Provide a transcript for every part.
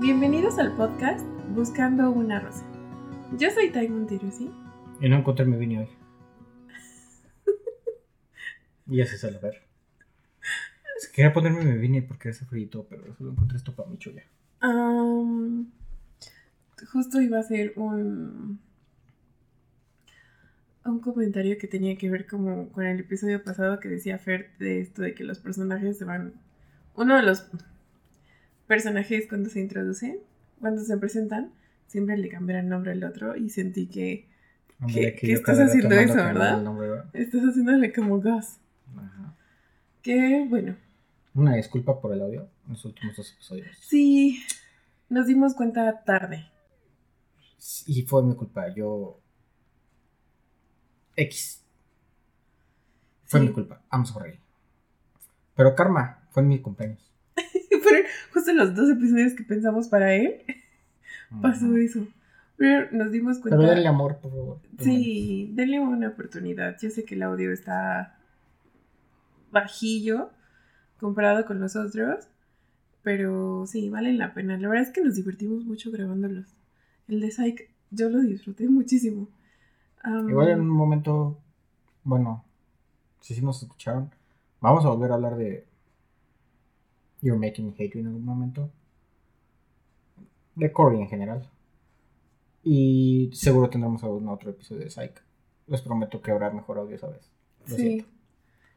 Bienvenidos al podcast Buscando una Rosa. Yo soy Tai Montirusi. Y no encontré mi vino hoy. y ya se sale ver. Es que quería ponerme mi vino porque hace frío, pero solo encontré esto para mi chulla. Justo iba a hacer un un comentario que tenía que ver como con el episodio pasado que decía Fer de esto de que los personajes se van uno de los personajes cuando se introducen cuando se presentan siempre le cambian el nombre al otro y sentí que Hombre, ¿Qué- qué yo estás haciendo eso, verdad? nombre, ¿verdad? estás haciéndole como gas Ajá. que bueno Una disculpa por el audio en los últimos dos episodios. sí nos dimos cuenta tarde Y fue mi culpa, yo. X. Fue Sí. mi culpa, I'm sorry. Pero karma, fue en mi cumpleaños. Justo los dos episodios que pensamos para él pasó eso pero nos dimos cuenta Pero denle amor, por favor. Sí, denle una oportunidad. Yo sé que el audio está bajillo comparado con los otros, pero sí, valen la pena. La verdad es que nos divertimos mucho grabándolos. El de Psych, yo lo disfruté muchísimo. Igual en un momento, bueno, si sí nos escucharon, vamos a volver a hablar de You're Making Me Hate You en algún momento. De Cory en general. Y seguro tendremos algún otro episodio de Psych. Les prometo que habrá mejor audio esa vez. Lo sí. siento.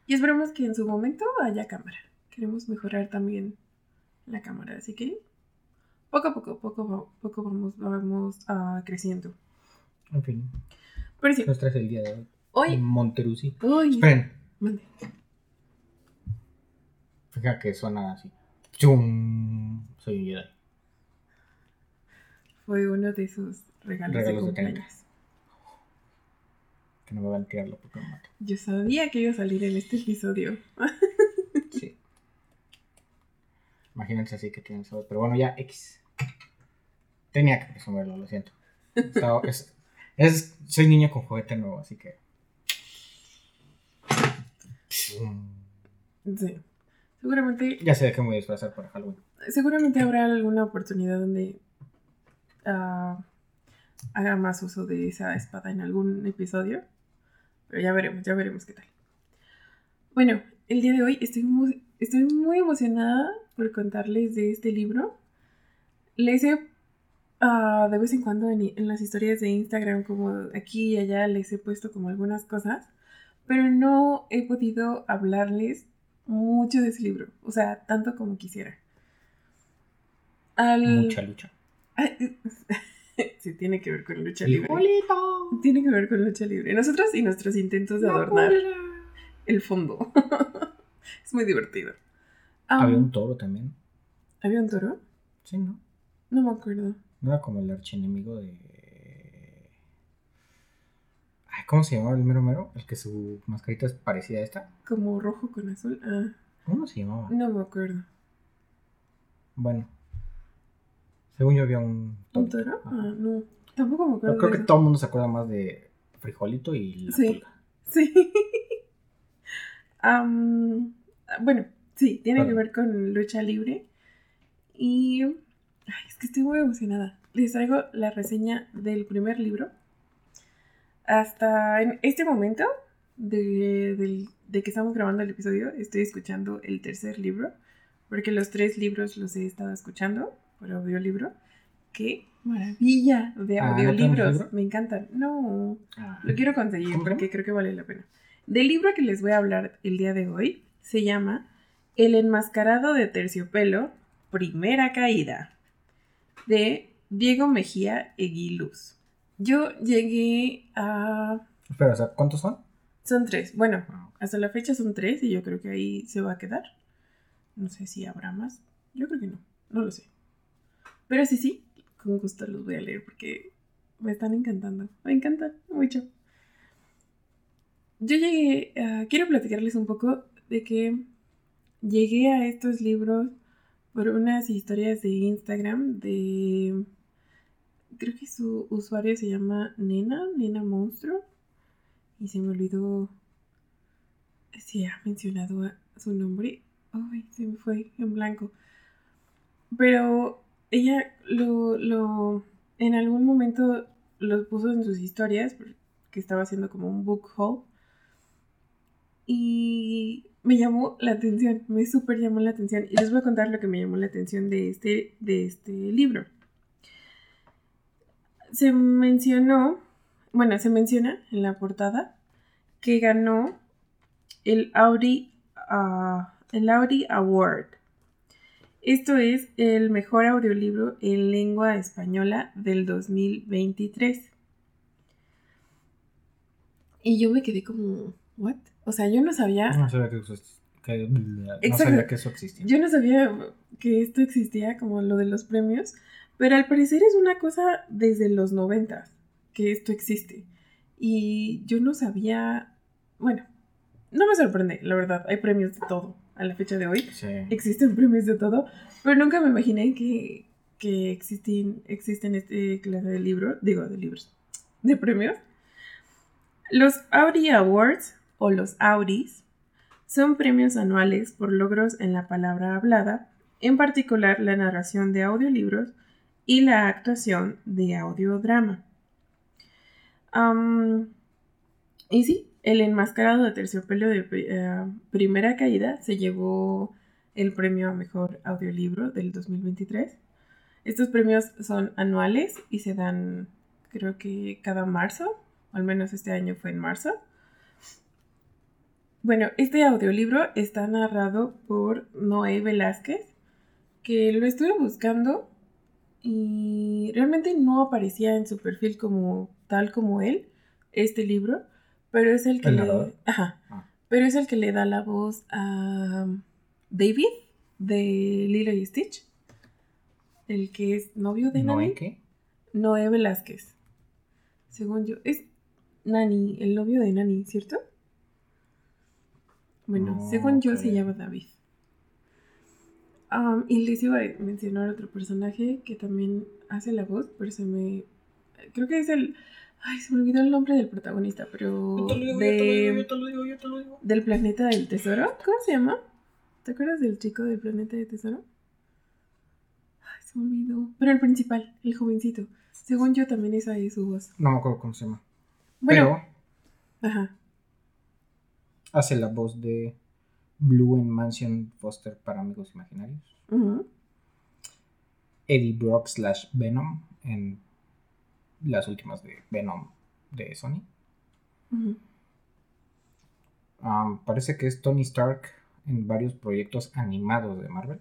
Y esperemos que en su momento haya cámara. Queremos mejorar también la cámara, así que poco a poco, poco a poco vamos, vamos ah, creciendo. En fin, Pero sí, nos traes el día de hoy. hoy... Monterusi. Uy, Esperen, mande. Fíjate que suena así. ¡Chum! Soy un Jedi. Fue uno de sus regalos, Regalos de de cumpleaños. Que no me van a tirarlo porque me mato. Yo sabía que iba a salir en este episodio. Sí. Imagínense así que tienen sabor. Pero bueno, ya X. Tenía que presumirlo, lo siento. Estaba- es, es- soy niño con juguete nuevo, así que. Sí. Seguramente, Ya sé de qué me voy a disfrazar para Halloween. seguramente habrá alguna oportunidad donde ah, haga más uso de esa espada en algún episodio. Pero ya veremos, ya veremos qué tal. Bueno, el día de hoy estoy muy, estoy muy emocionada por contarles de este libro. Les he, ah, de vez en cuando en, en las historias de Instagram, como aquí y allá, les he puesto como algunas cosas, pero no he podido hablarles mucho de ese libro, o sea, tanto como quisiera. Al... Mucha lucha. sí, tiene que ver con lucha libre. ¡Hijolito! Tiene que ver con lucha libre. Nosotros y nuestros intentos de adornar el fondo. es muy divertido. Había un toro también. ¿había un toro? Sí, ¿no? No me acuerdo. No era como el archienemigo de. ¿Cómo se llamaba el mero mero? El que su mascarita es parecida a esta. Como rojo con azul. Ah, ¿Cómo se llamaba? no me acuerdo. Bueno. Según yo había un ¿Un toro. Ah, no. Tampoco me acuerdo. Yo creo de que eso. todo el mundo se acuerda más de Frijolito y la Sí. pulga. Sí. Bueno, sí, tiene que ver con lucha libre. Y ay, es que estoy muy emocionada. Les traigo la reseña del primer libro. Hasta en este momento de, que estamos grabando el episodio, estoy escuchando el tercer libro. Porque los tres libros los he estado escuchando por audiolibro. ¡Qué maravilla de Ah, ¿no tenemos audiolibros! libro? Me encantan. No, Ah. lo quiero conseguir ¿Cómo? porque creo que vale la pena. Del libro que les voy a hablar el día de hoy se llama El enmascarado de terciopelo, primera caída, de Diego Mejía Eguiluz. Yo llegué a... Espera, o sea, ¿cuántos son? Son tres. Bueno, Ah, hasta la fecha son tres y yo creo que ahí se va a quedar. No sé si habrá más. Yo creo que no. No lo sé. Pero sí, sí, con gusto los voy a leer porque me están encantando. Me encantan mucho. Yo llegué, a- quiero platicarles un poco de que llegué a estos libros por unas historias de Instagram de... Creo que su usuario se llama Nena, Nena Monstruo. Y se me olvidó si ha mencionado su nombre. Ay, se me fue en blanco. Pero ella lo, lo, en algún momento lo puso en sus historias, que estaba haciendo como un book haul. Y me llamó la atención, me súper llamó la atención. Y les voy a contar lo que me llamó la atención de este, de este libro. Se mencionó, bueno, se menciona en la portada que ganó el Audi, ah, el Audi Award. Esto es el mejor audiolibro en lengua española del 2023. Y yo me quedé como, ¿what? O sea, yo no sabía. No sabía que eso, que, no sabía que eso existía. Yo no sabía que esto existía, como lo de los premios. Pero al parecer es una cosa desde los 90 que esto existe. Y yo no sabía. Bueno, no me sorprende, la verdad. Hay premios de todo a la fecha de hoy. Sí. Existen premios de todo. Pero nunca me imaginé que, que existen, existen este clase de libros. Digo, de libros. De premios. Los Audi Awards o los Audis son premios anuales por logros en la palabra hablada, en particular la narración de audiolibros y la actuación de audiodrama. y sí, el enmascarado de terciopelo de eh, primera caída se llevó el premio a mejor audiolibro del 2023. Estos premios son anuales y se dan creo que cada marzo, al menos este año fue en marzo. Bueno, este audiolibro está narrado por Noé Velázquez, que lo estuve buscando y realmente no aparecía en su perfil como tal como él, este libro, pero es el que le, ajá, ah. pero es el que le da la voz a David de Lilo y Stitch, el que es novio de ¿Noé Nani. qué? Noé Velázquez. Según yo, es Nani, el novio de Nani, ¿cierto? Bueno, No según yo se llama David. Am, y les iba a mencionar otro personaje que también hace la voz, pero se me. Creo que es el. Ay, se me olvidó el nombre del protagonista, pero. Yo te lo digo, yo te lo digo, de- yo te lo digo, yo te lo digo. del planeta del tesoro. ¿Cómo se llama? ¿Te acuerdas del chico del planeta del tesoro? Ay, se me olvidó. Pero el principal, el jovencito. Según yo también esa es su voz. No me acuerdo cómo se llama. Bueno, Pero ajá. hace la voz de Blue en Mansion Foster para Amigos Imaginarios. Eddie Brock slash Venom en las últimas de Venom de Sony. Um, parece que es Tony Stark en varios proyectos animados de Marvel.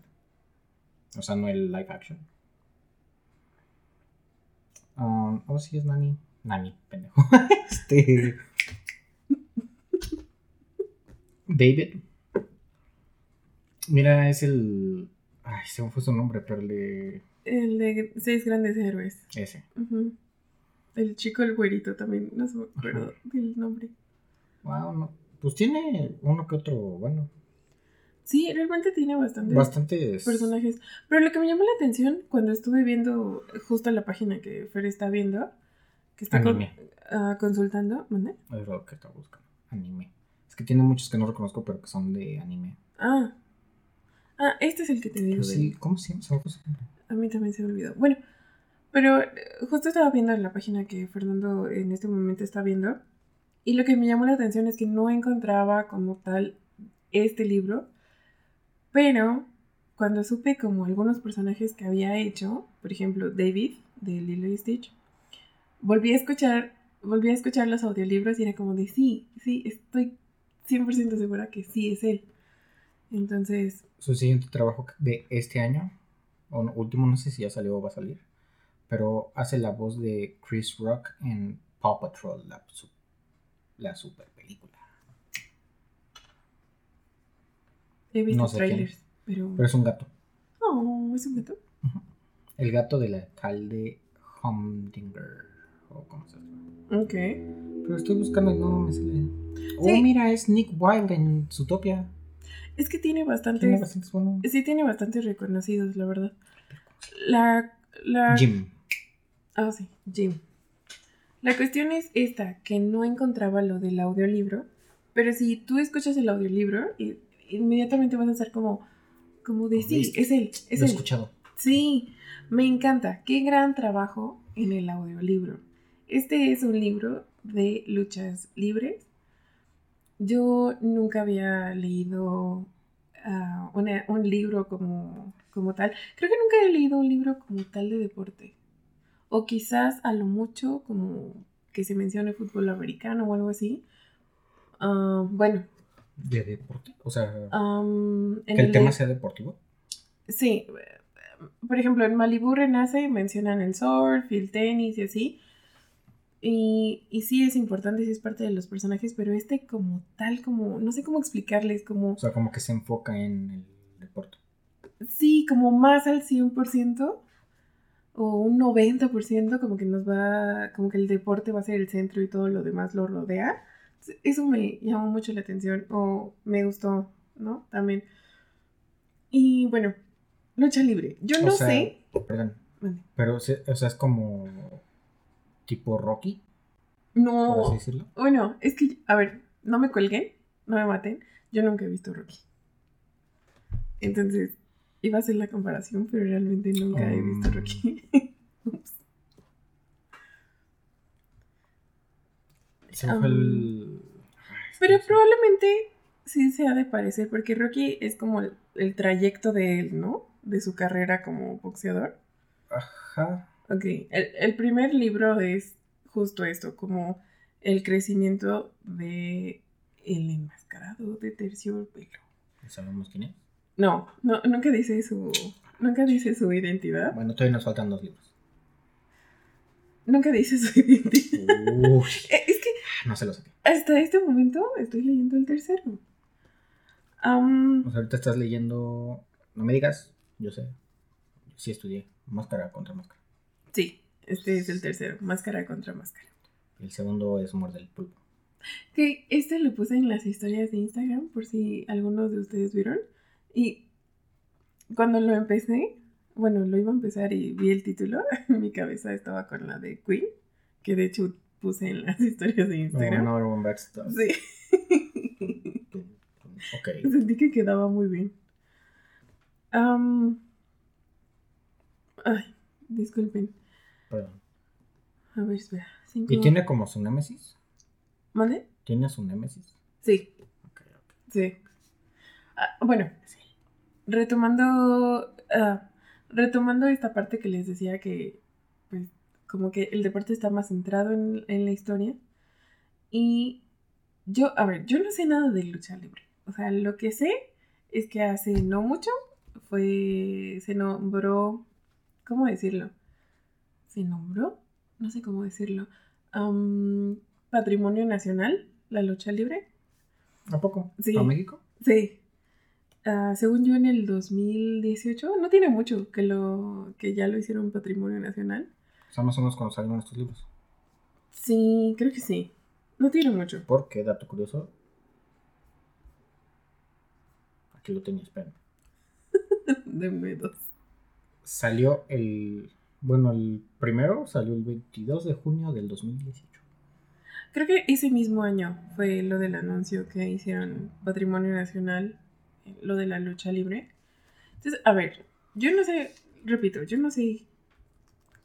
O sea, no el live action. Um, oh, sí, es Nani. Nani, pendejo. este. David. Mira, es el. Ay, se me fue su nombre, pero el de. El de seis grandes héroes. Ese. El chico, el güerito también, no se me acuerdo del nombre. Wow, no. Pues tiene uno que otro, bueno. Sí, realmente tiene bastantes Bastantes. personajes. Pero lo que me llamó la atención cuando estuve viendo justo la página que Fer está viendo, que está con- ah, consultando, ¿mande? Es lo que estaba buscando. Anime. Es que tiene muchos que no reconozco, pero que son de anime. Ah. Ah, este es el que te digo. Sí, ¿cómo se llama? A mí también se me olvidó. Bueno, pero eh, justo estaba viendo en la página que Fernando en este momento está viendo. Y lo que me llamó la atención es que no encontraba como tal este libro. Pero cuando supe como algunos personajes que había hecho, por ejemplo David de Lilo y Stitch, volví a escuchar, volví a escuchar los audiolibros y era como de sí, sí, estoy 100% segura que sí es él. Entonces, Su siguiente trabajo de este año, o no- último, no sé si ya salió o va a salir, pero hace la voz de Chris Rock en Paw Patrol, la, su- la super película. he visto No sé trailers. Pero es un gato. Oh, es un gato. El gato del alcalde Humdinger. O como se llama. Ok. Pero estoy buscando y no me sale. Oh, Sí. mira, es Nick Wilde en Zootopia. Es que tiene bastantes. Tiene bastantes buenos. Sí, tiene bastantes reconocidos, la verdad. La. la Jim. Ah, sí, Jim. La cuestión es esta, que no encontraba lo del audiolibro, pero si tú escuchas el audiolibro, inmediatamente vas a estar como, como de, sí, es él, es Lo he él. escuchado. Sí, me encanta. Qué gran trabajo en el audiolibro. Este es un libro de luchas libres. Yo nunca había leído ah, una- un libro como, como tal. Creo que nunca he leído un libro como tal de deporte. O quizás a lo mucho como que se mencione fútbol americano o algo así. Ah, bueno, ¿De deporte? O sea, en que el el tema sea deportivo. Sí, eh, por ejemplo, en Malibu Renace mencionan el surf y el tenis y así. Y, y sí es importante, sí es parte de los personajes, pero este como tal, como, no sé cómo explicarles, como, O sea, como que se enfoca en el deporte. sí, como más al 100% o un 90%, como que nos va, como que el deporte va a ser el centro y todo lo demás lo rodea. Eso me llamó mucho la atención o me gustó, ¿no? También. Y bueno, lucha libre. Yo O no sea, sé. Perdón. Pero, o sea, es como tipo Rocky, No. por así decirlo. Bueno, es que, a ver, no me cuelguen, no me maten. Yo nunca he visto Rocky. Entonces, iba a hacer la comparación, pero realmente nunca he visto Um. Rocky. Fue el... Pero probablemente sí se ha de parecer, porque Rocky es como el, el trayecto de él, ¿no? De su carrera como boxeador. Ajá. Ok, el, el primer libro es justo esto, como el crecimiento de el enmascarado de terciopelo. ¿Sabemos quién es? No, no, nunca dice su, nunca dice su identidad. Bueno, todavía nos faltan dos libros. Nunca dice su identidad. Uy, Es que no se lo saqué. hasta este momento estoy leyendo el tercero. Am, O sea, ahorita estás leyendo... No me digas, yo sé. Sí estudié. Máscara contra máscara. Sí, este es el tercero, máscara contra máscara. El segundo es Muerde el Pulpo. Que este lo puse en las historias de Instagram por si algunos de ustedes vieron. Y cuando lo empecé, bueno, lo iba a empezar y vi el título, mi cabeza estaba con la de Queen, que de hecho puse en las historias de No, Instagram. Bites the Dust. Sí. Ok. Sentí que quedaba muy bien. Am, ay, disculpen. Perdón. A ver, espera. Cinco... ¿Y tiene como su némesis? ¿Mande? ¿Tiene su némesis? Sí, Ok, ok. sí. Ah, bueno, retomando, ah, retomando esta parte que les decía que, pues, como que el deporte está más centrado en, en la historia. Y yo, a ver, yo no sé nada de lucha libre. O sea, lo que sé es que hace no mucho fue, se nombró, ¿cómo decirlo? ¿Se nombró? No sé cómo decirlo. Patrimonio Nacional, la lucha libre. ¿A poco? Sí. ¿A México? Sí. Ah, según yo en el 2018, no tiene mucho que lo que ya lo hicieron patrimonio nacional. O sea, más o menos cuando salieron estos libros. Sí, creo que sí. No tiene mucho. Porque, dato curioso. Aquí lo tenía, esperen. Denme dos. Salió el. Bueno, el primero salió el 22 de junio del 2018. Creo que ese mismo año fue lo del anuncio que hicieron Patrimonio Nacional, lo de la lucha libre. Entonces, a ver, yo no sé, repito, yo no sé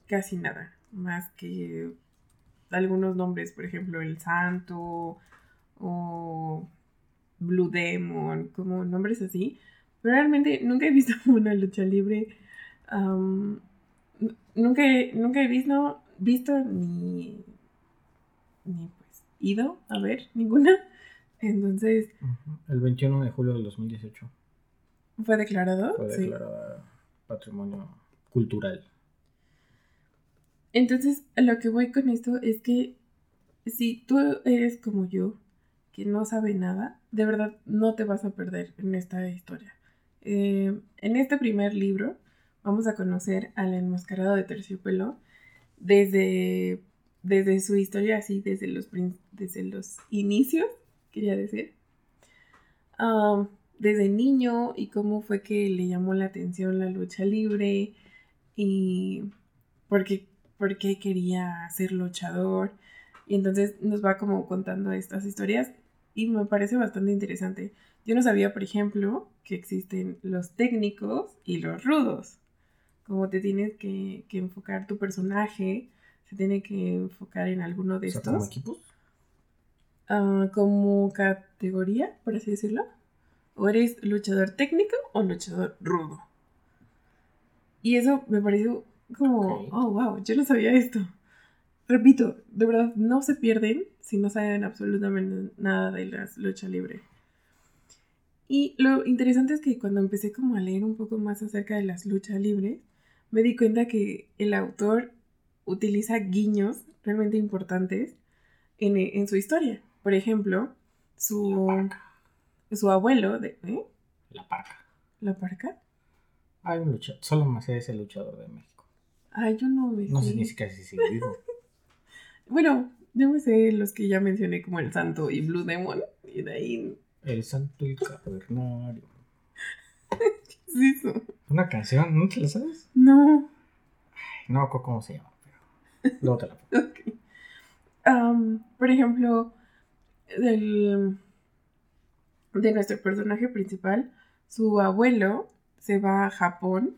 casi nada más que algunos nombres, por ejemplo, El Santo o Blue Demon, como nombres así. Pero realmente nunca he visto una lucha libre. Nunca, he, nunca he visto, visto ni, ni pues ido a ver ninguna. Entonces, El 21 de julio del 2018 ¿fue declarado? fue Sí. declarada patrimonio cultural. Entonces, lo que voy con esto es que si tú eres como yo, que no sabe nada, de verdad no te vas a perder en esta historia. Eh, en este primer libro vamos a conocer al enmascarado de terciopelo desde, desde su historia, así desde los, desde los inicios, quería decir. Desde niño y cómo fue que le llamó la atención la lucha libre y porque por qué quería ser luchador. Y entonces nos va como contando estas historias y me parece bastante interesante. Yo no sabía, por ejemplo, que existen los técnicos y los rudos. Como te tienes que, que enfocar tu personaje, se tiene que enfocar en alguno de O sea, estos. como equipos. Ah, como categoría, por así decirlo. O eres luchador técnico o luchador rudo. Y eso me pareció como, Ok. oh, wow, yo no sabía esto. Repito, de verdad, no se pierden si no saben absolutamente nada de las lucha libre. Y lo interesante es que cuando empecé como a leer un poco más acerca de las luchas libres, me di cuenta que el autor utiliza guiños realmente importantes en, en su historia. Por ejemplo, su, su abuelo de... ¿eh? La parca. ¿La parca? Hay un luchador. Solo me sé ese luchador de México. Ay, yo no me No sé ni siquiera si sigue vivo. Bueno, yo me sé los que ya mencioné como el Santo y Blue Demon. Y de ahí... El santo y cavernario. ¿Qué es eso? Una canción, ¿no te la sabes? No. No cómo se llama, pero luego te la pongo. Ok. Am, por ejemplo, del, de nuestro personaje principal, su abuelo se va a Japón,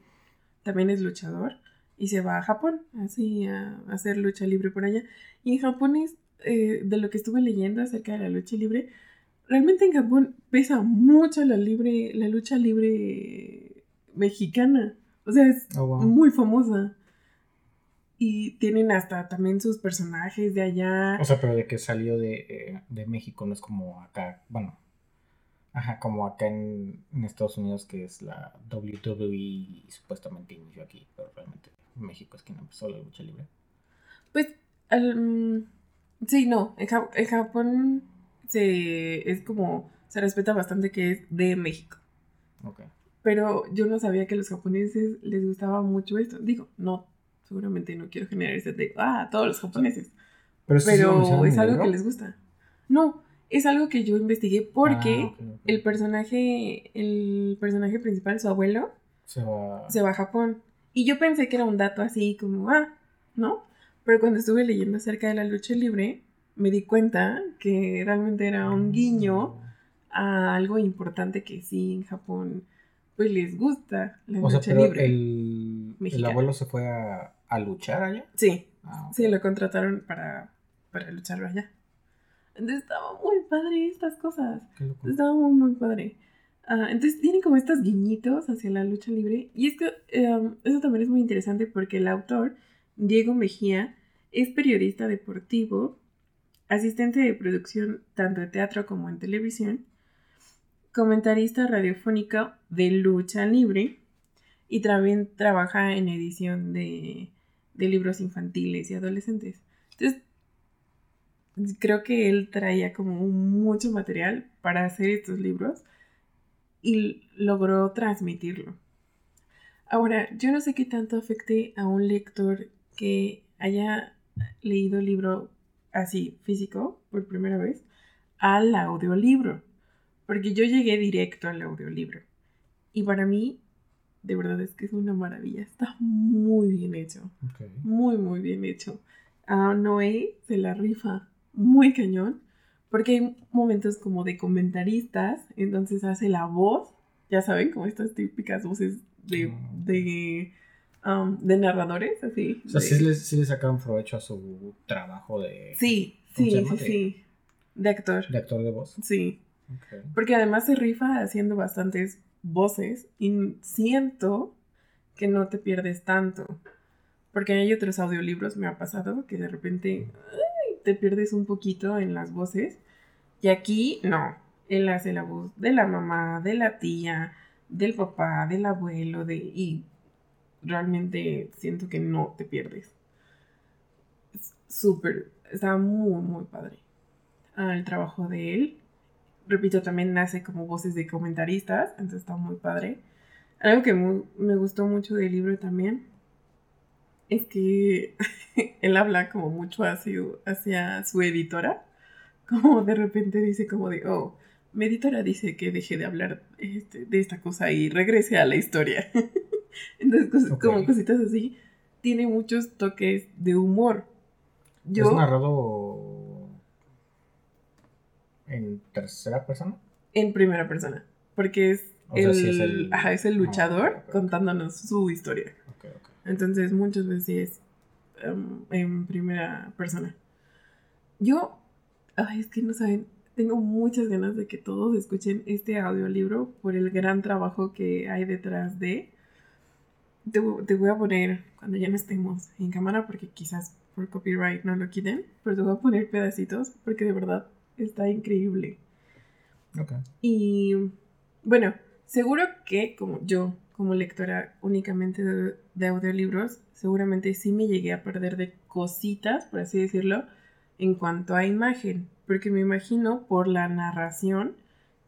también es luchador, y se va a Japón, así a, a hacer lucha libre por allá. Y en Japón es, eh, de lo que estuve leyendo acerca de la lucha libre, realmente en Japón pesa mucho la, libre, la lucha libre mexicana. O sea, es Oh, wow. muy famosa. Y tienen hasta también sus personajes de allá. O sea, pero de que salió de, eh, de México no es como acá, bueno, ajá, como acá en, en Estados Unidos que es la WWE y supuestamente inició aquí, pero realmente México es quien empezó la lucha libre. Pues, mm, sí, no, en, Ja- en Japón se, es como, se respeta bastante que es de México. Ok. Pero yo no sabía que a los japoneses les gustaba mucho esto. Digo, no, seguramente no quiero generar ese de, ah, todos los japoneses. Pero, Pero es algo que les gusta. No, es algo que yo investigué porque Ah, ok, ok. el personaje, el personaje principal, su abuelo, se va. se va a Japón. Y yo pensé que era un dato así como, ah, ¿no? Pero cuando estuve leyendo acerca de la lucha libre, me di cuenta que realmente era un guiño a algo importante que sí en Japón pues les gusta la O sea, lucha pero libre. el, abuelo se fue a, a luchar allá. Sí, Ah, sí, lo contrataron para, para lucharlo allá. Entonces estaba muy padre estas cosas. Estaba muy, muy padre. Ah, entonces tienen como estos guiñitos hacia la lucha libre. Y es que eh, eso también es muy interesante porque el autor, Diego Mejía, es periodista deportivo, asistente de producción tanto de teatro como en televisión, comentarista radiofónico de lucha libre y también trabaja en edición de, libros infantiles y adolescentes. Entonces, creo que él traía como mucho material para hacer estos libros y logró transmitirlo. Ahora, yo no sé qué tanto afecte a un lector que haya leído el libro así físico por primera vez al audiolibro, porque yo llegué directo al audiolibro y para mí de verdad es que es una maravilla, está muy bien hecho muy, muy bien hecho. A Noé se la rifa muy cañón, porque hay momentos como de comentaristas, entonces hace la voz, ya saben, como estas típicas voces de, Mm. de, um, de narradores, así. O sea, de- sí le, sí le sacaron provecho a su trabajo de, sí, ¿cómo sí, sí, sí, de actor, de actor de voz. sí. Ok. Porque además se rifa haciendo bastantes voces y siento que no te pierdes tanto. Porque hay otros audiolibros, me ha pasado, que de repente ay, te pierdes un poquito en las voces. Y aquí no. Él hace la voz de la mamá, de la tía, del papá, del abuelo, de. y realmente siento que no te pierdes. Es súper. Está muy, muy padre. Ah, el trabajo de él repito, también nace como voces de comentaristas, entonces está muy padre. Algo que me gustó mucho del libro también es que él habla como mucho hacia, hacia su editora, como de repente dice como de, oh, mi editora dice que deje de hablar este, de esta cosa y regrese a la historia. entonces, cos- como cositas así, tiene muchos toques de humor. Yo, ¿Es narrado en tercera persona? en primera persona, porque es, O sea, el, sí es el- ajá, es el Ah, luchador ok, ok, ok. contándonos su historia. Ok, ok. Entonces muchas veces em, en primera persona. Yo, ay, es que no saben, tengo muchas ganas de que todos escuchen este audiolibro por el gran trabajo que hay detrás de. Te, te voy a poner, cuando ya no estemos en cámara, porque quizás por copyright no lo quiten, pero te voy a poner pedacitos porque de verdad está increíble. Ok. Y bueno, seguro que como yo, como lectora únicamente de, de audiolibros, seguramente sí me llegué a perder de cositas, por así decirlo, en cuanto a imagen, porque me imagino por la narración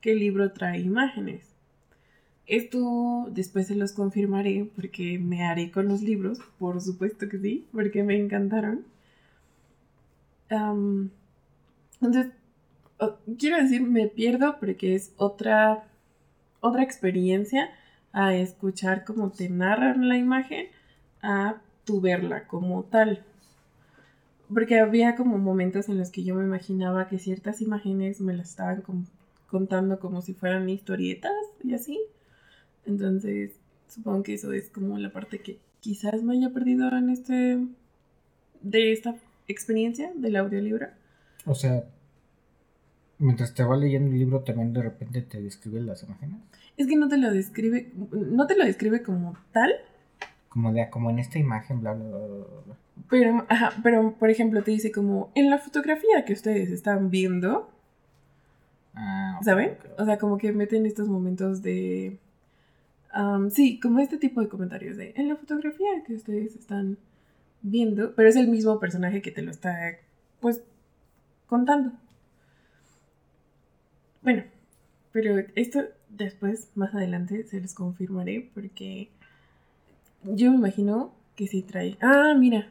que el libro trae imágenes. Esto después se los confirmaré porque me haré con los libros, por supuesto que sí, porque me encantaron. Entonces, quiero decir, me pierdo porque es otra, otra experiencia a escuchar cómo te narran la imagen a tu verla como tal. Porque había como momentos en los que yo me imaginaba que ciertas imágenes me las estaban contando como si fueran historietas y así. Entonces, supongo que eso es como la parte que quizás me haya perdido en este de esta experiencia del audiolibro. O sea, mientras te va leyendo el libro, también de repente te describe las imágenes. Es que no te lo describe, no te lo describe como tal, Como de, como en esta imagen, bla, bla, bla, bla, bla. pero, ajá, pero por ejemplo te dice como en la fotografía que ustedes están viendo, Ah, ¿saben? O sea, como que meten estos momentos de... am, sí, como este tipo de comentarios de en la fotografía que ustedes están viendo, pero es el mismo personaje que te lo está, pues, contando. Bueno, pero esto después, más adelante, se los confirmaré porque yo me imagino que sí trae... Ah, mira.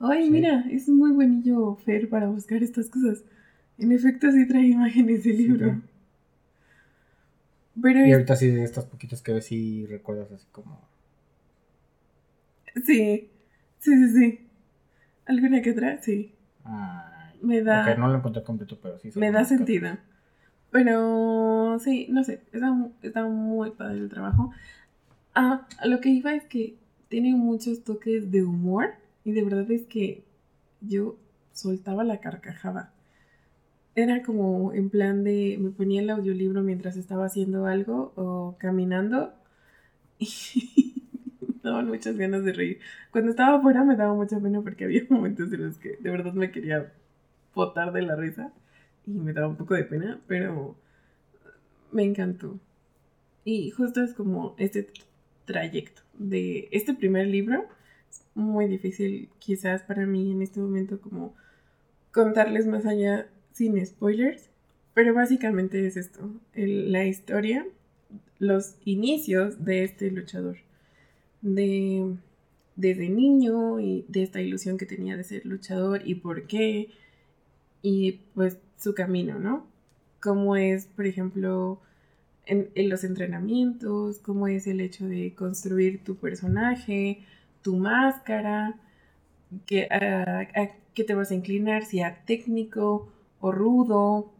Ay, Sí. mira, es muy buenillo Fer para buscar estas cosas. En efecto, sí trae imágenes del libro. Pero Y ahorita sí, de estas poquitas que ves, sí recuerdas así como. sí, sí, sí, sí. ¿Alguna que otra? Sí. Ay. Me da, Ok, no lo encontré completo, pero sí. me da sentido. Pero sí, no sé, está, está muy padre el trabajo. Ah, lo que iba es que tiene muchos toques de humor y de verdad es que yo soltaba la carcajada. Era como en plan de, me ponía el audiolibro mientras estaba haciendo algo o caminando y me daban muchas ganas de reír. Cuando estaba afuera me daba mucha pena porque había momentos en los que de verdad me quería botar de la risa y me daba un poco de pena, pero me encantó. Y justo es como este trayecto de este primer libro. Es muy difícil quizás para mí en este momento como contarles más allá sin spoilers, pero básicamente es esto, el- la historia, los inicios de este luchador, de desde niño y de esta ilusión que tenía de ser luchador y por qué, y pues su camino, ¿no? Cómo es, por ejemplo, en, en los entrenamientos, cómo es el hecho de construir tu personaje, tu máscara, que, a, qué te vas a inclinar, si a técnico o rudo.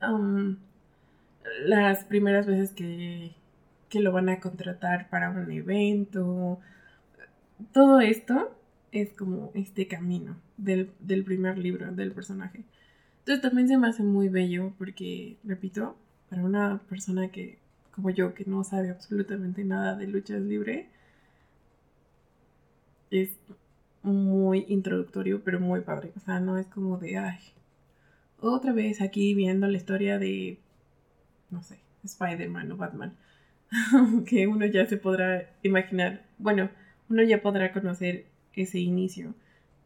Am, las primeras veces que, que lo van a contratar para un evento. Todo esto es como este camino del, del primer libro del personaje. Entonces también se me hace muy bello porque, repito, para una persona que, como yo, que no sabe absolutamente nada de luchas libre, es muy introductorio, pero muy padre. O sea, no es como de, ay, otra vez aquí viendo la historia de, no sé, Spider-Man o Batman. que uno ya se podrá imaginar, bueno, uno ya podrá conocer ese inicio.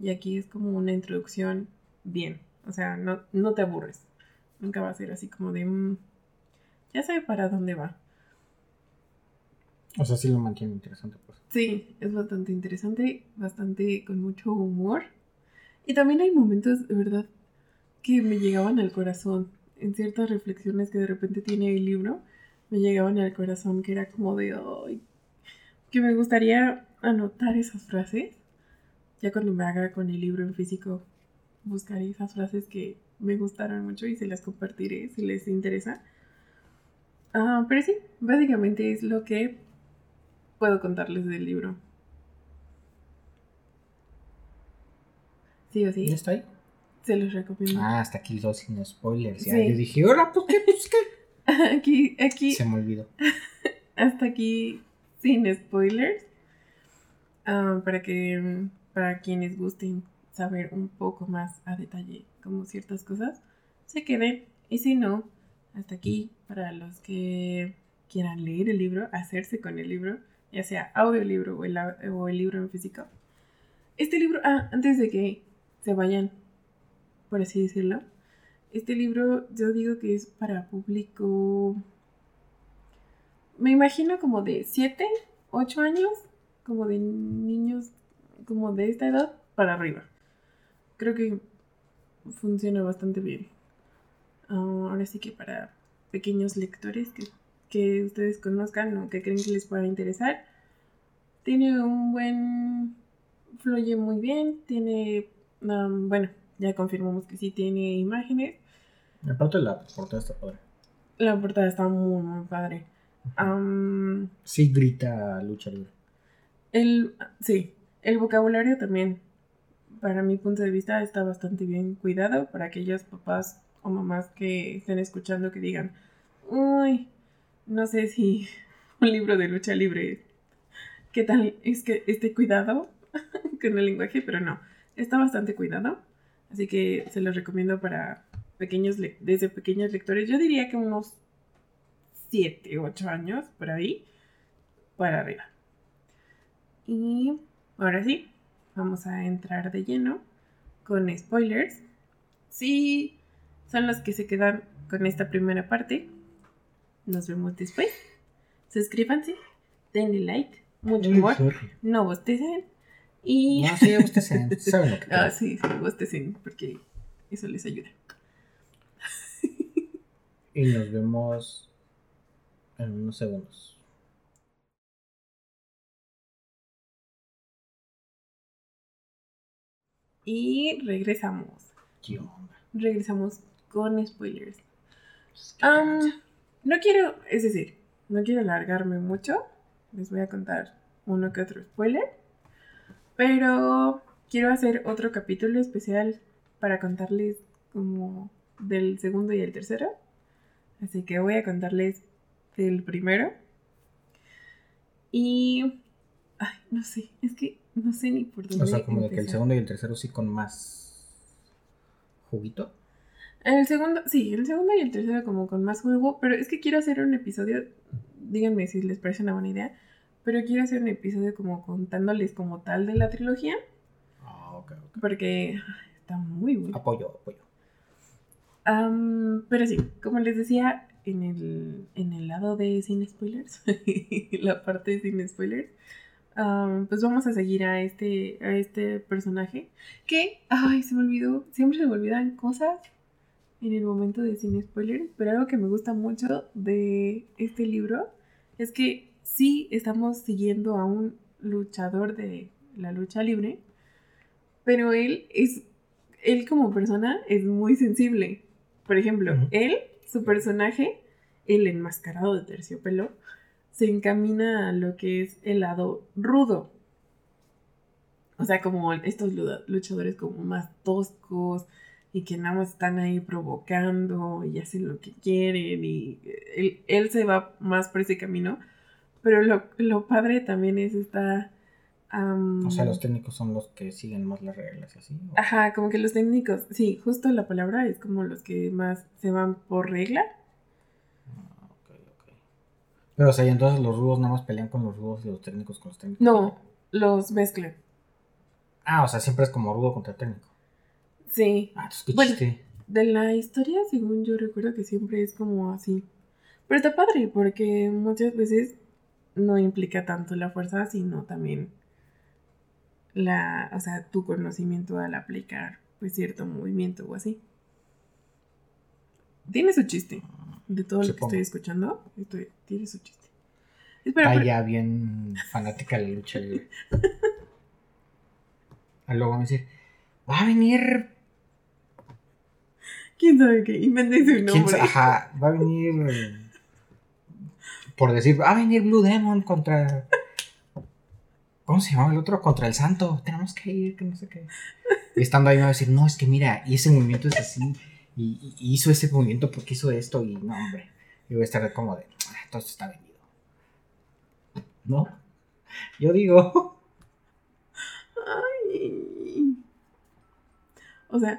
Y aquí es como una introducción bien. O sea, no, no te aburres. Nunca va a ser así como de, "Mm, ya sé para dónde va. O sea, sí lo mantiene interesante, pues. Sí, es bastante interesante, bastante con mucho humor. Y también hay momentos, de verdad, que me llegaban al corazón. En ciertas reflexiones que de repente tiene el libro, me llegaban al corazón, que era como de, ay, que me gustaría anotar esas frases. Ya cuando me haga con el libro en físico, buscaré esas frases que me gustaron mucho y se las compartiré si les interesa. Uh, pero sí, básicamente es lo que puedo contarles del libro. Sí o sí. ¿Ya estoy? Se los recomiendo. Ah, hasta aquí dos sin spoilers. Sí. Yo dije, ahora, pues qué, pues aquí, aquí. Se me olvidó. hasta aquí sin spoilers. Uh, para que, para quienes gusten saber un poco más a detalle como ciertas cosas, se queden. Y si no, hasta aquí para los que quieran leer el libro, hacerse con el libro, ya sea audiolibro o el, o el libro en físico. Este libro, ah, antes de que se vayan, por así decirlo, este libro yo digo que es para público me imagino como de 7, 8 años, como de niños como de esta edad para arriba. Creo que funciona bastante bien. Ah, ahora sí que para pequeños lectores que, que ustedes conozcan o que creen que les pueda interesar, tiene un buen... fluye muy bien, tiene... ah, bueno, ya confirmamos que sí tiene imágenes. Aparte la portada está padre. La portada está muy, muy padre. Am, Sí grita lucha libre. El, sí, el vocabulario también, para mi punto de vista, está bastante bien cuidado para aquellos papás o mamás que estén escuchando que digan, uy, no sé si un libro de lucha libre, ¿qué tal es que esté cuidado con el lenguaje? Pero no, está bastante cuidado, así que se los recomiendo para pequeños, desde pequeños lectores, yo diría que unos 7, 8 años, por ahí, para arriba. Y ahora sí, vamos a entrar de lleno con spoilers. Si son los que se quedan con esta primera parte, nos vemos después. Suscríbanse, denle like, mucho amor, no bostecen y... No, sí, ustedes saben lo que Ah, quieren. sí, sí, bostecen porque eso les ayuda. Y nos vemos en unos segundos. Y regresamos. ¿Qué onda? Regresamos con spoilers. Pues, no quiero, es decir, no quiero alargarme mucho. Les voy a contar uno que otro spoiler. Pero quiero hacer otro capítulo especial para contarles como del segundo y el tercero. Así que voy a contarles del primero. Y... Ay, no sé, es que no sé ni por dónde. O sea, como de que el segundo y el tercero sí con más juguito. El segundo, sí, el segundo y el tercero como con más juego, pero es que quiero hacer un episodio, díganme si les parece una buena idea, pero quiero hacer un episodio como contándoles como tal de la trilogía, Ah, ok, ok. porque está muy bueno. Apoyo, apoyo. Pero sí, como les decía, en el, en el lado de sin spoilers, la parte de sin spoilers, pues vamos a seguir a este, a este personaje que, ay, se me olvidó, siempre se me olvidan cosas en el momento de sin spoilers, pero algo que me gusta mucho de este libro es que sí estamos siguiendo a un luchador de la lucha libre, pero él es, él como persona es muy sensible. Por ejemplo, él, su personaje, el enmascarado de terciopelo, se encamina a lo que es el lado rudo. O sea, como estos luchadores como más toscos y que nada más están ahí provocando y hacen lo que quieren y él, él se va más por ese camino. Pero lo, lo padre también es esta... am, O sea, los técnicos son los que siguen más las reglas y así. Ajá, como que los técnicos, sí, justo la palabra es como los que más se van por regla. Pero, o sea, y entonces los rudos nada más pelean con los rudos y los técnicos con los técnicos. No, los mezclan. Ah, o sea, siempre es como rudo contra técnico. Sí, Ah, entonces qué Bueno. chiste. de la historia, según yo recuerdo que siempre es como así. Pero está padre porque muchas veces no implica tanto la fuerza, sino también la, o sea, tu conocimiento al aplicar pues cierto movimiento o así. Tiene su chiste. De todo lo que estoy escuchando, estoy- tiene su chiste. Espera, Está pero- ya bien fanática de la lucha libre. Ah, Luego van a decir, va a venir. ¿Quién sabe qué? Inventé su ¿quién nombre. Ajá, va a venir. Por decir, va a venir Blue Demon contra. ¿Cómo se llama el otro? Contra el Santo. Tenemos que ir, que no sé qué. estando ahí me va a decir, no, es que mira, y ese movimiento es así, y, y hizo ese movimiento porque hizo esto, y no, hombre. Y voy a estar como de, ah, todo esto está vendido. ¿No? Yo digo. Ay. O sea,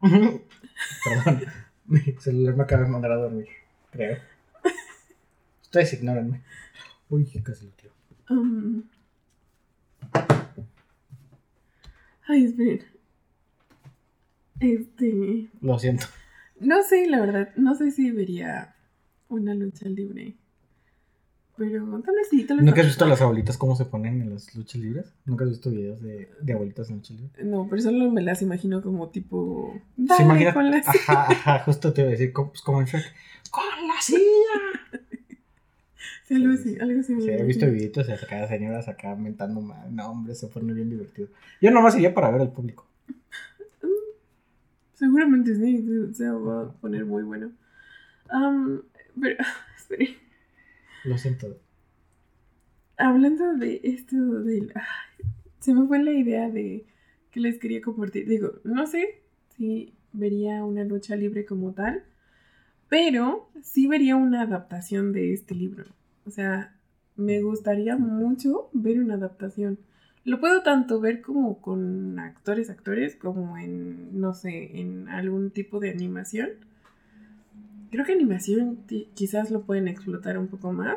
Perdón, mi celular me acaba de mandar a dormir, creo. Ustedes ignórenme. Uy, casi lo tiro. um, Ay, esperen. Este. Lo siento. No sé, la verdad. No sé si vería una lucha libre. Pero tal vez sí, tal vez ¿Nunca has visto a las abuelitas cómo se ponen en las luchas libres? ¿Nunca has visto videos de, de abuelitas en luchas libres? No, pero solo me las imagino como tipo. ¿Se Dale imagina? con la Ajá, ajá, justo te iba a decir, como, pues como en Shrek. ¡Con la silla! Sí, algo Sí, así, algo así. Sí, he visto videitos de acá señoras acá mentando mal. No, hombre, se pone bien divertido. Yo nomás iría para ver al público. Seguramente sí, se, va a poner muy bueno. Am, pero, esperen. Lo siento. Hablando de esto del... se me fue la idea de que les quería compartir. Digo, no sé si vería una lucha libre como tal, pero sí vería una adaptación de este libro. O sea, me gustaría mucho ver una adaptación. Lo puedo tanto ver como con actores, actores, como en, no sé, en algún tipo de animación. Creo que animación quizás lo pueden explotar un poco más,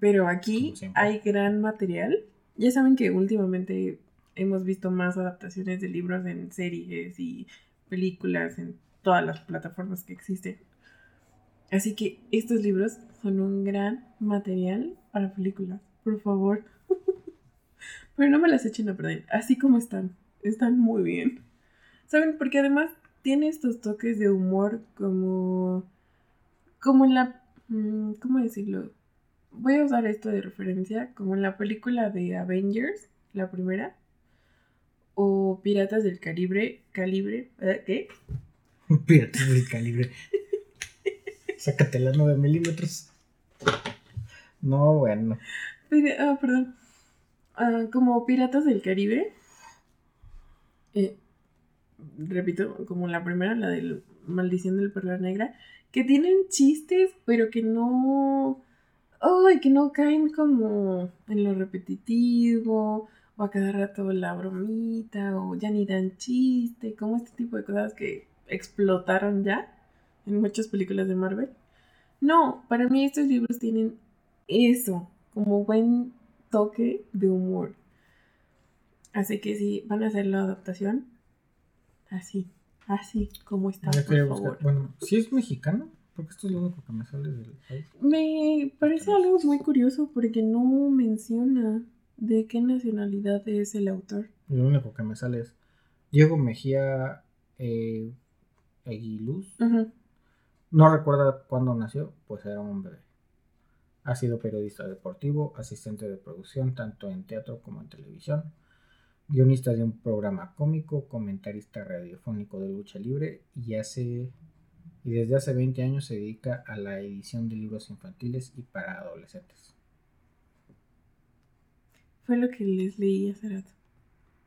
pero aquí hay gran material. Ya saben que últimamente hemos visto más adaptaciones de libros en series y películas en todas las plataformas que existen. Así que estos libros son un gran material para películas. Por favor. Pero no me las echen a perder. Así como están. Están muy bien. ¿Saben? Porque además tiene estos toques de humor como... Como en la... mm, ¿Cómo decirlo? Voy a usar esto de referencia. Como en la película de Avengers, la primera. O Piratas del. Calibre. ¿eh? ¿Qué? Piratas del calibre. Sácate la 9 milímetros. No, bueno. Ah, perdón. Ah, como Piratas del Caribe. Eh, repito, como la primera, la del Maldición del Perla Negra. Que tienen chistes, pero que no. Ay, que no caen como en lo repetitivo. O a cada rato la bromita. O ya ni dan chiste. Como este tipo de cosas que explotaron ya en muchas películas de Marvel. No, para mí estos libros tienen eso, como buen toque de humor. Así que si van a hacer la adaptación, así, así como está, Ya por favor. Bueno, si es mexicano, porque esto es lo único que me sale del país. Me parece algo muy curioso porque no menciona de qué nacionalidad es el autor. Lo único que me sale es Diego Mejía eh, Aguiluz. No recuerda cuándo nació, pues era un bebé. Ha sido periodista deportivo, asistente de producción tanto en teatro como en televisión, guionista de un programa cómico, comentarista radiofónico de lucha libre y hace y desde hace 20 años se dedica a la edición de libros infantiles y para adolescentes. Fue lo que les leí hace rato.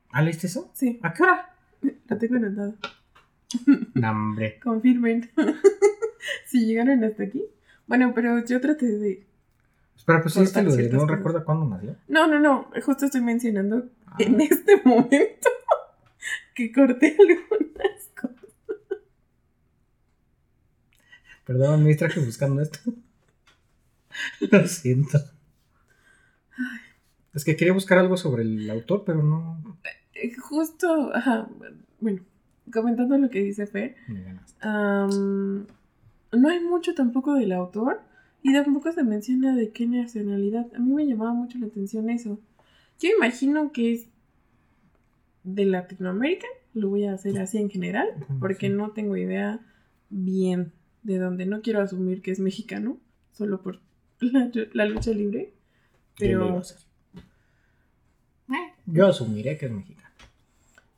¿Ah, leíste eso? Sí, ¿A qué hora? lo tengo anotado. No, hombre. Confirmen. si llegaron hasta aquí. Bueno, pero yo traté de... Espera, pues este lo de no cosas. recuerda cuándo nació. No, no, no. Justo estoy mencionando Ah, en este momento que corté algunas cosas. Perdón, me distraje buscando esto. Lo siento. Es que quería buscar algo sobre el autor, pero no. Eh, Justo, ajá, bueno, comentando lo que dice Fer, me ganaste. am, no hay mucho tampoco del autor y tampoco se menciona de qué nacionalidad. A mí me llamaba mucho la atención eso. Yo imagino que es de Latinoamérica, lo voy a hacer así en general, porque sí. no tengo idea bien de dónde. No quiero asumir que es mexicano, solo por la, la lucha libre, ¿Quién lo iba a pero, hacer? Yo asumiré que es mexicano.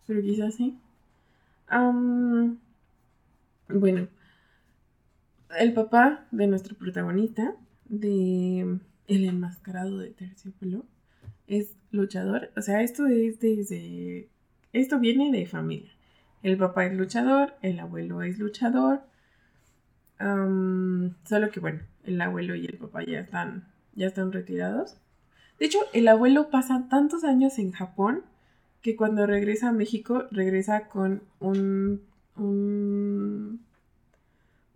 pero quizás sí. Am, bueno, el papá de nuestro protagonista, de El enmascarado de Terciopelo, es luchador. O sea, esto es desde esto viene de familia. El papá es luchador, el abuelo es luchador. Solo que bueno, el abuelo y el papá ya están, ya están retirados. De hecho, el abuelo pasa tantos años en Japón que cuando regresa a México regresa con un, un,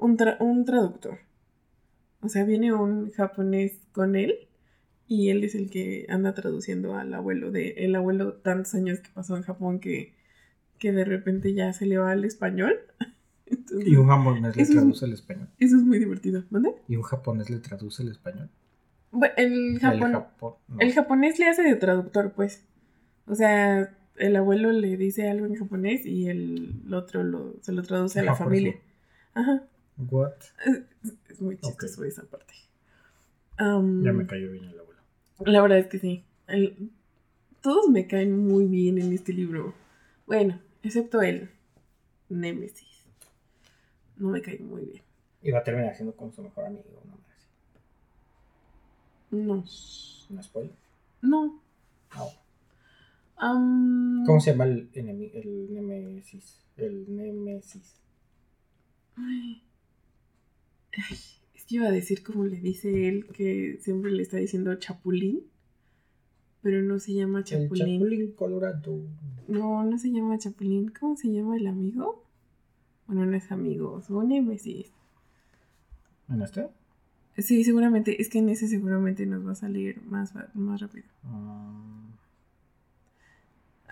un, tra- un traductor. O sea, viene un japonés con él y él es el que anda traduciendo al abuelo de el abuelo tantos años que pasó en Japón que, que de repente ya se le va al español. Entonces, Y un japonés le traduce el español. Eso es muy divertido. ¿Mande? Y un japonés le traduce el español. Bueno, el, El Japón, no. el japonés le hace de traductor, pues. O sea, el abuelo le dice algo en japonés y el otro lo, se lo traduce a la familia. Ajá. What? Es, es muy chistoso esa parte. Ya me cayó bien el abuelo. La verdad es que sí. El- todos me caen muy bien en este libro. Bueno, excepto el Némesis. No me cae muy bien. Y va a terminar siendo como su mejor amigo. No, No. ¿No spoiler? No. No. Am, ¿Cómo se llama el, enemi- el Nemesis? El Nemesis. Ay. Ay, es que iba a decir como le dice él, que siempre le está diciendo Chapulín. Pero no se llama El Chapulín. Chapulín Colorado. No, no se llama Chapulín. ¿Cómo se llama el amigo? Bueno, no es amigo, su némesis. ¿En este? Sí, seguramente. Es que en ese seguramente nos va a salir más, más rápido. Mm,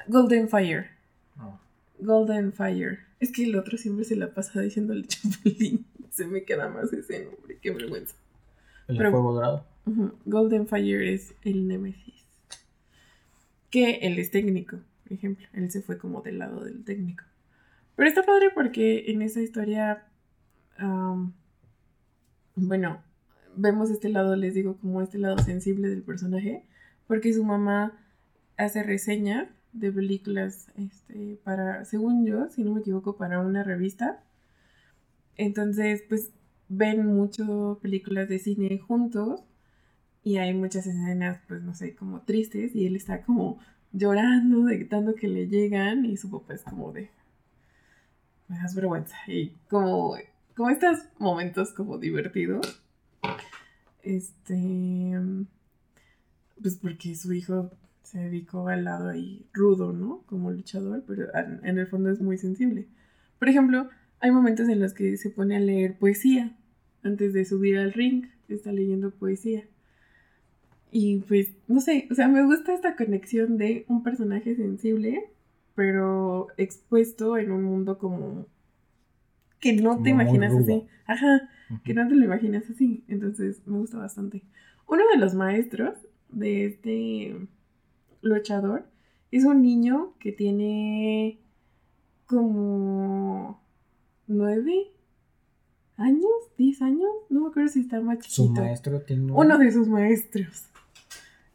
Golden Fire. no. Golden Fire. Es que el otro siempre se la pasa diciéndole Chapulín. Se me queda más ese nombre. Qué vergüenza. El Pero- fuego dorado. Ujú, Golden Fire es el Nemesis. Que él es técnico, por ejemplo. Él se fue como del lado del técnico. Pero está padre porque en esa historia. am, bueno, vemos este lado, les digo, como este lado sensible del personaje. Porque su mamá hace reseñas de películas este, para, según yo, si no me equivoco, para una revista. Entonces, pues ven mucho películas de cine juntos y hay muchas escenas, pues no sé, como tristes y él está como llorando de tanto que le llegan y su papá es como de me das vergüenza y como como estos momentos como divertidos este pues porque su hijo se dedicó al lado ahí rudo, ¿no? Como luchador, pero en en el fondo es muy sensible. Por ejemplo, hay momentos en los que se pone a leer poesía antes de subir al ring, está leyendo poesía. Y pues, no sé, o sea, me gusta esta conexión de un personaje sensible, pero expuesto en un mundo como que no te Como imaginas así. Ajá, que no te lo imaginas así. Entonces, me gusta bastante. Uno de los maestros de este luchador es un niño que tiene como nueve años, diez años, no me acuerdo si está más Su chiquito. maestro tiene un- Uno de sus maestros.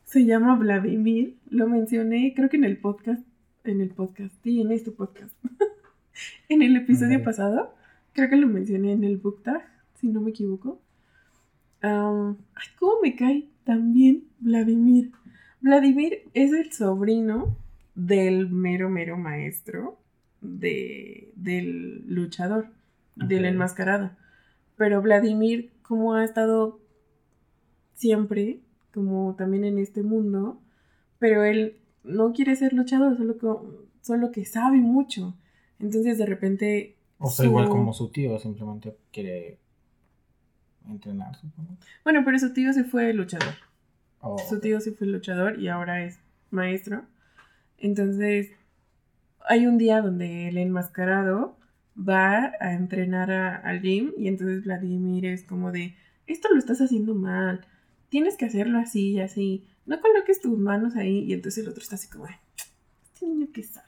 Se llama Vladimir. Lo mencioné, creo que en el podcast. En el podcast. Sí, en este podcast. en el episodio pasado. Creo que lo mencioné en el book tag, si no me equivoco. Ay, ¿cómo me cae también Vladimir? Vladimir es el sobrino del mero, mero maestro de, del luchador, del Ok. enmascarado. Pero Vladimir, como ha estado siempre, como también en este mundo, pero él no quiere ser luchador, solo que, solo que sabe mucho. Entonces de repente... O sea, su- igual como su tío, simplemente quiere entrenar, supongo. Bueno, pero su tío se fue luchador. O- Su tío sí fue luchador y ahora es maestro. Entonces, hay un día donde el enmascarado va a entrenar a- al gym y entonces Vladimir es como de, esto lo estás haciendo mal, tienes que hacerlo así y así, no coloques tus manos ahí y entonces el otro está así como de, este niño que sabe.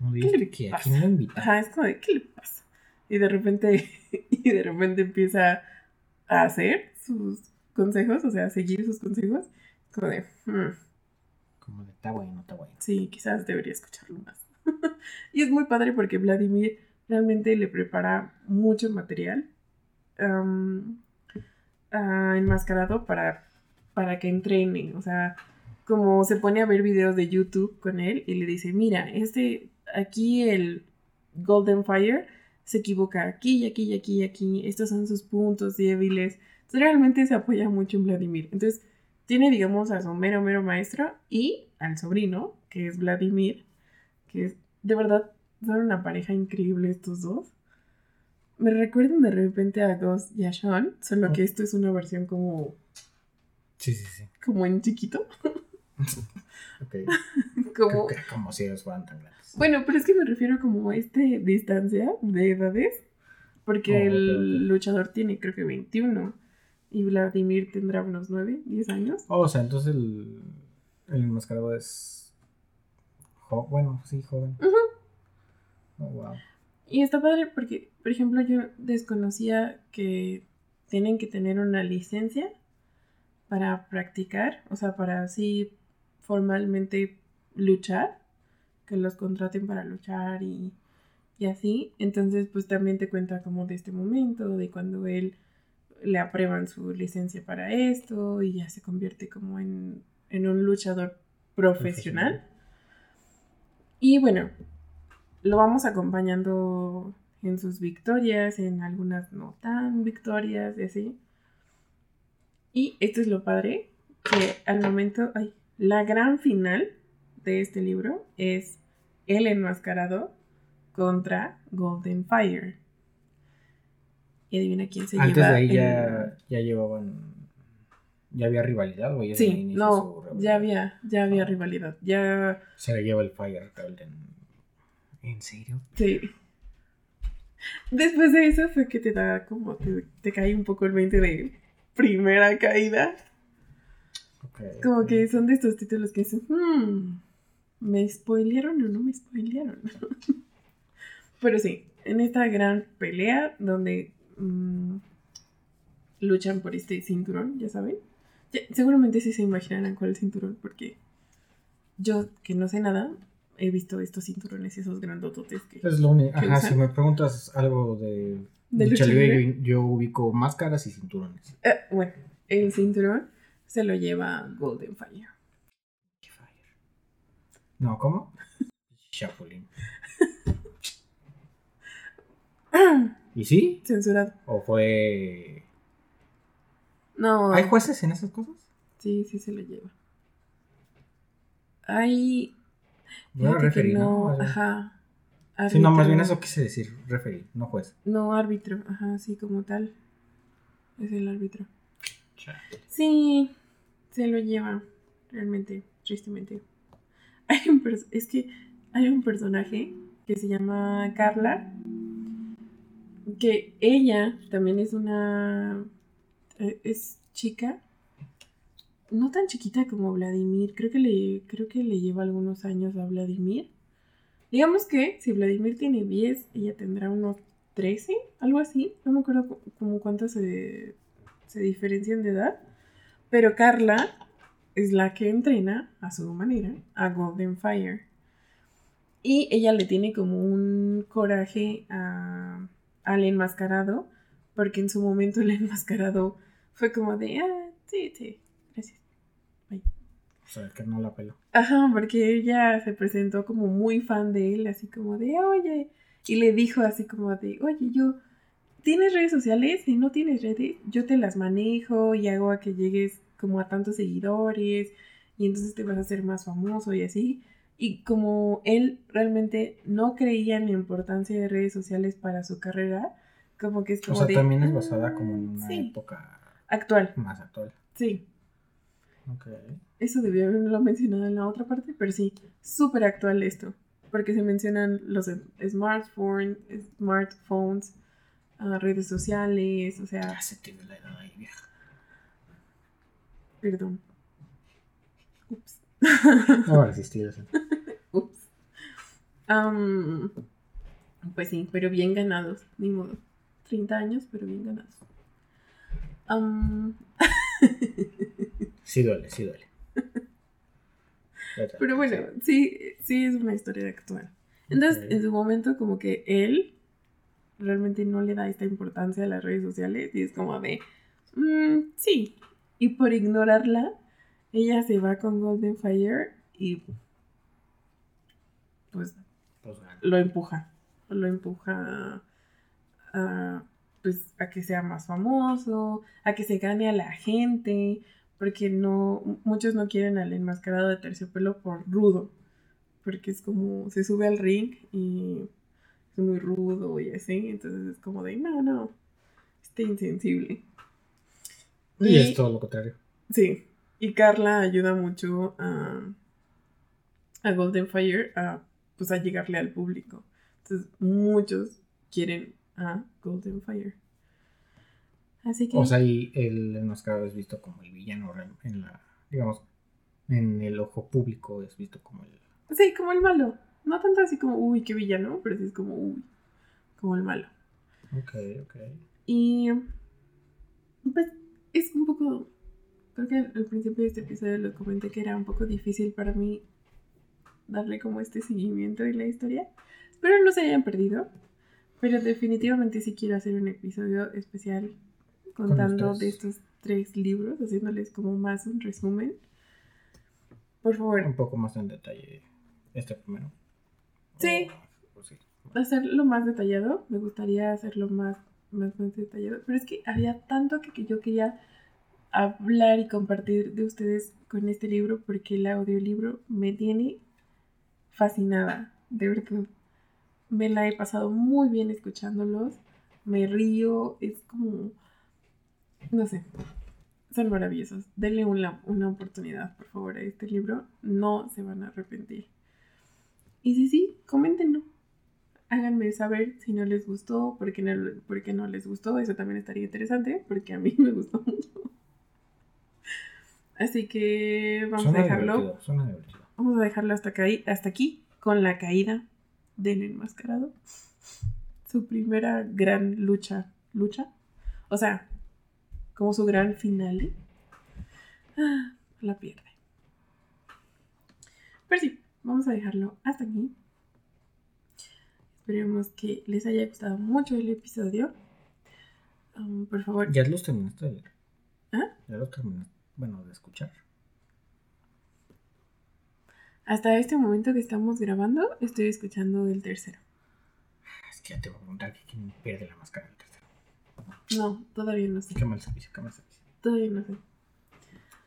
¿No ¿Qué le que pasa? Ajá, es como de, ¿qué le pasa? Y de repente, y de repente empieza a hacer sus consejos, o sea, a seguir sus consejos, como de, "Hmm, Como de está bueno, está bueno. Sí, quizás debería escucharlo más. y es muy padre porque Vladimir realmente le prepara mucho material ah, enmascarado para, para que entrene. O sea, como se pone a ver videos de YouTube con él y le dice, mira, este aquí el Golden Fire se equivoca aquí y aquí y aquí y aquí. Estos son sus puntos débiles. Entonces realmente se apoya mucho en Vladimir. Entonces tiene, digamos, a su mero, mero maestro y al sobrino, que es Vladimir, que de verdad, son una pareja increíble estos dos. Me recuerdan de repente a Gus y a Sean, solo que esto es una versión como... Sí, sí, sí. Como en chiquito. Ok. como... Que como si ellos fueran tan grandes. Bueno, pero es que me refiero como a esta distancia de edades, porque Oh, el luchador tiene creo que 21 y Vladimir tendrá unos 9, 10 años. Oh, o sea, entonces el, el enmascarado es. Jo- bueno, sí, joven. Oh, wow. Y está padre porque, por ejemplo, yo desconocía que tienen que tener una licencia para practicar, o sea, para así formalmente luchar, que los contraten para luchar y, y así. Entonces, pues también te cuenta como de este momento, de cuando él le aprueban su licencia para esto y ya se convierte como en, en un luchador profesional. Y bueno, lo vamos acompañando en sus victorias, en algunas no tan victorias y así. Y esto es lo padre, que al momento, ay, la gran final de este libro es el enmascarado contra Golden Fire. Y adivina quién se Antes lleva de ahí el- ya, ya llevaban. ¿Ya había rivalidad o ya Sí, no, rivalidad? ya había, ya había Ah. rivalidad. Ya Se le lleva el Fire Golden. ¿En serio? Sí. Después de eso fue que te da como, te, te cae un poco el 20 de primera caída. Como que son de estos títulos que dicen, hmm, ¿me spoilearon o no me spoilearon? Pero sí, en esta gran pelea donde mm, luchan por este cinturón, ya saben. Seguramente sí se imaginarán cuál es el cinturón, porque yo, que no sé nada, he visto estos cinturones y esos grandototes que... Es lo único. ¿Qué Ajá, usan? si me preguntas algo de. ¿De lucha libre, yo, yo ubico máscaras y cinturones. Eh, bueno, el cinturón se lo lleva Golden Fire. No, ¿cómo? Chapulín. ¿Y sí? Censurado. ¿O fue.? No. ¿Hay jueces en esas cosas? Sí, sí se lo lleva. Hay. No referee, ¿no? ajá. Sí, no, más Árbitro. bien eso quise decir, referee, no juez. No, árbitro, ajá, sí, como tal. Es el árbitro. Sí, se lo lleva, realmente, tristemente. Hay un es que hay un personaje que se llama Carla, que ella también es una, eh, es chica, no tan chiquita como Vladimir, creo que le, creo que le lleva algunos años a Vladimir. Digamos que si Vladimir tiene 10, ella tendrá unos 13, algo así, no me acuerdo cu- como cuántos se, se diferencian de edad. Pero Carla es la que entrena a su manera a Golden Fire. Y ella le tiene como un coraje a- al enmascarado, porque en su momento el enmascarado fue como de, ah, sí, sí, gracias. O sea, que no la peló. Ajá, porque ella se presentó como muy fan de él, así como de, oye, y le dijo así como de, oye, yo, ¿tienes redes sociales? Si no tienes redes, yo te las manejo y hago a que llegues como a tantos seguidores y entonces te vas a hacer más famoso y así. Y como él realmente no creía en la importancia de redes sociales para su carrera, como que es O como sea, de, también es "Ah, basada como en una sí, época actual, más actual. sí. Ok. Eso debió haberlo mencionado en la otra parte, pero sí, súper actual esto, porque se mencionan los smartphones, smartphones, ah, redes sociales, o sea, Ya se te ve la edad ahí, vieja. perdón. Ups. No resistir eso. Ups. Am, pues sí, pero bien ganados, ni modo. 30 años, pero bien ganados. Am, Sí duele, sí duele. Pero bueno, sí, sí es una historia actual. Entonces, en su momento, como que él realmente no le da esta importancia a las redes sociales y es como de, "Mm, sí. Y por ignorarla, ella se va con Golden Fire y pues gana. lo empuja. Lo empuja a, pues, a que sea más famoso, a que se gane a la gente, porque no, muchos no quieren al enmascarado de terciopelo por rudo, porque es como, se sube al ring y es muy rudo y así, entonces es como de, no, no, este insensible. Y, Y- es todo lo contrario. Sí, y Carla ayuda mucho a, a Golden Fire a, pues, a llegarle al público. Entonces, muchos quieren a Golden Fire. Así que, O sea, y el enmascarado es visto como el villano real- en la, digamos, en el ojo público es visto como el... sí, como el malo. No tanto así como, uy, qué villano, pero sí es como, uy, como el malo. Ok, ok. Y pues es un poco, creo que al principio de este episodio lo comenté que era un poco difícil para mí darle como este seguimiento en la historia. Espero no se hayan perdido, pero definitivamente sí quiero hacer un episodio especial contando de estos tres libros, haciéndoles como más un resumen. Por favor, Un poco más en detalle este primero. Sí. O- o sí. hacerlo más detallado, me gustaría hacerlo más, más, más detallado, pero es que había tanto que, que yo quería hablar y compartir de ustedes con este libro porque el audiolibro me tiene fascinada, de verdad. Me la he pasado muy bien escuchándolos, me río, es como, no sé, son maravillosos. Denle una, una oportunidad, por favor, a este libro, no se van a arrepentir. Y sí, sí, coméntenlo háganme saber si no les gustó, por qué no, por qué no les gustó. Eso también estaría interesante, porque a mí me gustó mucho. Así que vamos Suena a dejarlo. divertido, suena divertido. Vamos a dejarlo hasta, hasta aquí con la caída del enmascarado. Su primera gran lucha. ¿Lucha? O sea, como su gran final. Ah, la pierde. Pero sí, vamos a dejarlo hasta aquí. Esperemos que les haya gustado mucho el episodio. Um, por favor, ¿Ya los terminaste de leer? ¿Ah? ¿Ya los terminaste? Bueno, de escuchar. Hasta este momento que estamos grabando, estoy escuchando el tercero. Es que ya te voy a preguntar que quién pierde la máscara del tercero. No, todavía no sé. Qué mal servicio, qué mal servicio. Todavía no sé.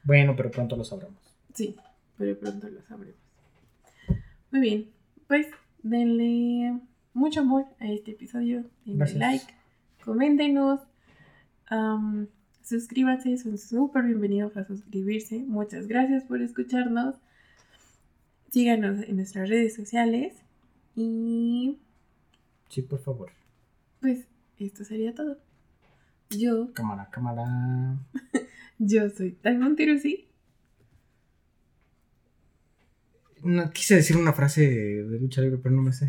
Bueno, pero pronto lo sabremos. Sí, pero pronto lo sabremos. Muy bien, pues denle mucho amor a este episodio. Denle Gracias. like, coméntenos, am, suscríbanse, son súper bienvenidos a suscribirse. Muchas gracias por escucharnos. Síganos en nuestras redes sociales y Sí, por favor. pues esto sería todo. Yo, Cámara, cámara. yo soy Taimon Tirusi. No, quise decir una frase de lucha libre, pero no me sé.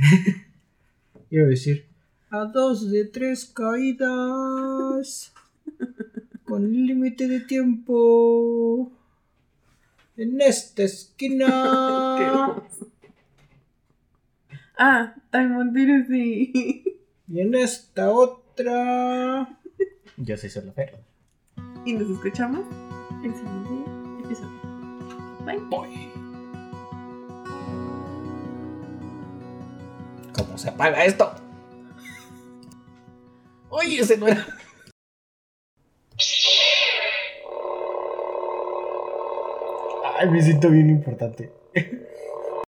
Iba a decir. A dos de tres caídas. Con límite de tiempo. En esta esquina. Ah, Taimon Tirusi. y en esta otra. Yo soy solo Fer. Y nos escuchamos en el siguiente episodio. Bye. ¿Cómo se apaga esto? Oye, ese no era. Ay, me siento bien importante.